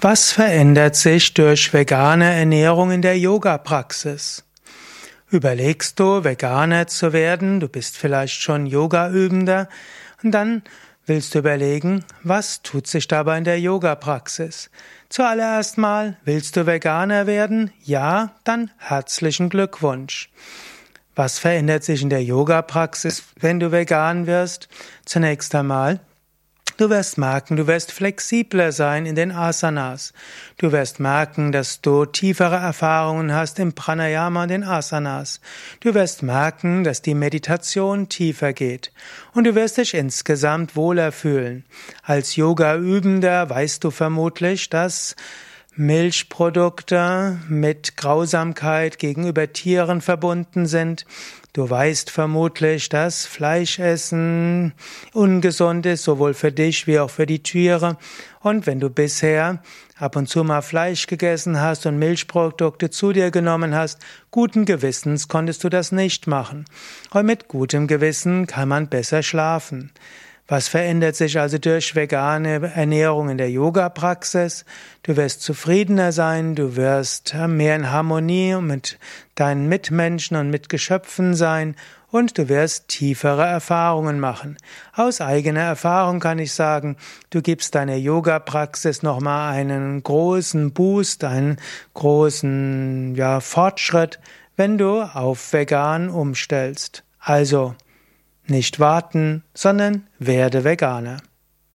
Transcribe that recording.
Was verändert sich durch vegane Ernährung in der Yoga-Praxis? Überlegst du, Veganer zu werden? Du bist vielleicht schon Yoga-Übender und dann willst du überlegen, was tut sich dabei in der Yoga-Praxis? Zuallererst mal, willst du Veganer werden? Ja, dann herzlichen Glückwunsch. Was verändert sich in der Yoga-Praxis, wenn du vegan wirst? Zunächst einmal, Du wirst merken, du wirst flexibler sein in den Asanas. Du wirst merken, dass du tiefere Erfahrungen hast im Pranayama und den Asanas. Du wirst merken, dass die Meditation tiefer geht. Und du wirst dich insgesamt wohler fühlen. Als Yoga-Übender weißt du vermutlich, dass Milchprodukte mit Grausamkeit gegenüber Tieren verbunden sind. Du weißt vermutlich, dass Fleischessen ungesund ist, sowohl für dich wie auch für die Tiere. Und wenn du bisher ab und zu mal Fleisch gegessen hast und Milchprodukte zu dir genommen hast, guten Gewissens konntest du das nicht machen. Und mit gutem Gewissen kann man besser schlafen. Was verändert sich also durch vegane Ernährung in der Yoga-Praxis? Du wirst zufriedener sein, du wirst mehr in Harmonie mit deinen Mitmenschen und Mitgeschöpfen sein und du wirst tiefere Erfahrungen machen. Aus eigener Erfahrung kann ich sagen, du gibst deiner Yoga-Praxis nochmal einen großen Boost, einen großen ja, Fortschritt, wenn du auf vegan umstellst. Also, nicht warten, sondern werde Veganer.